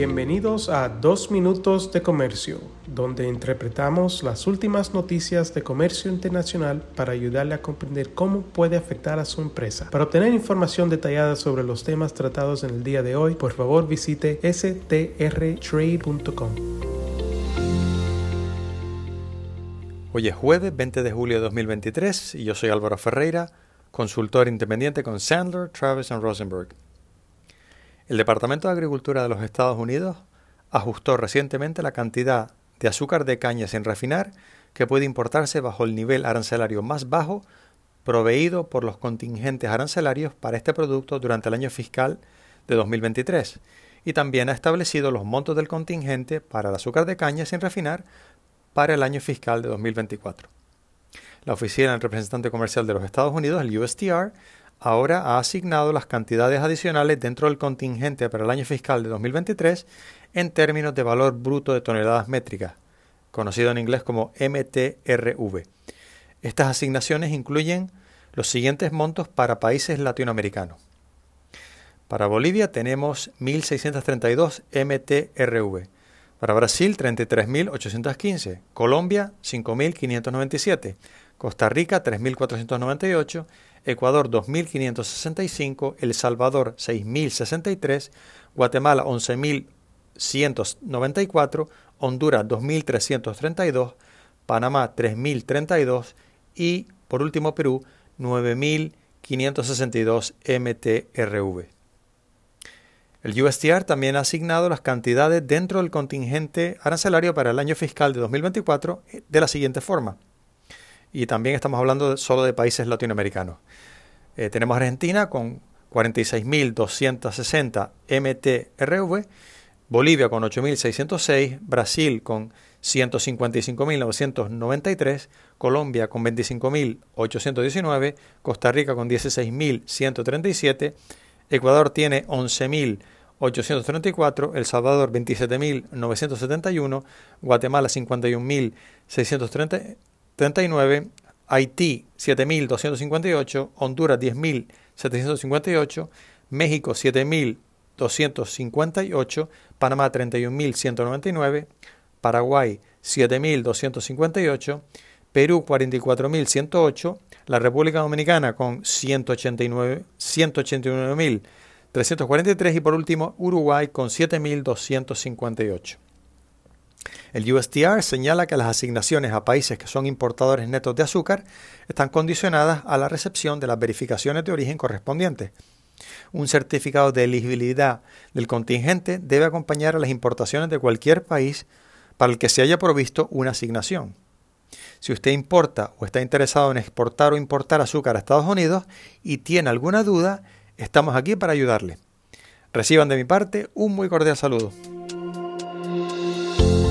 Bienvenidos a Dos Minutos de Comercio, donde interpretamos las últimas noticias de comercio internacional para ayudarle a comprender cómo puede afectar a su empresa. Para obtener información detallada sobre los temas tratados en el día de hoy, por favor visite strtrade.com. Hoy es jueves 20 de julio de 2023 y yo soy Álvaro Ferreira, consultor independiente con Sandler, Travis Rosenberg. El Departamento de Agricultura de los Estados Unidos ajustó recientemente la cantidad de azúcar de caña sin refinar que puede importarse bajo el nivel arancelario más bajo proveído por los contingentes arancelarios para este producto durante el año fiscal de 2023 y también ha establecido los montos del contingente para el azúcar de caña sin refinar para el año fiscal de 2024. La Oficina del Representante Comercial de los Estados Unidos, el USTR, ahora ha asignado las cantidades adicionales dentro del contingente para el año fiscal de 2023 en términos de valor bruto de toneladas métricas, conocido en inglés como MTRV. Estas asignaciones incluyen los siguientes montos para países latinoamericanos. Para Bolivia tenemos 1.632 MTRV. Para Brasil 33.815. Colombia 5.597. Costa Rica 3.498. Ecuador 2.565, El Salvador 6.063, Guatemala 11.194, Honduras 2.332, Panamá 3.032 y por último Perú 9.562 MTRV. El USTR también ha asignado las cantidades dentro del contingente arancelario para el año fiscal de 2024 de la siguiente forma y también estamos hablando solo de países latinoamericanos. Eh, tenemos Argentina con 46.260 MTRV, Bolivia con 8.606, Brasil con 155.993, Colombia con 25.819, Costa Rica con 16.137, Ecuador tiene 11.834, El Salvador 27.971, Guatemala 51.630 39, Haití 7.258, Honduras 10.758, México 7.258, Panamá 31.199, Paraguay 7.258, Perú 44.108, la República Dominicana con 189.343 y por último Uruguay con 7.258. El USTR señala que las asignaciones a países que son importadores netos de azúcar están condicionadas a la recepción de las verificaciones de origen correspondientes. Un certificado de elegibilidad del contingente debe acompañar a las importaciones de cualquier país para el que se haya provisto una asignación. Si usted importa o está interesado en exportar o importar azúcar a Estados Unidos y tiene alguna duda, estamos aquí para ayudarle. Reciban de mi parte un muy cordial saludo.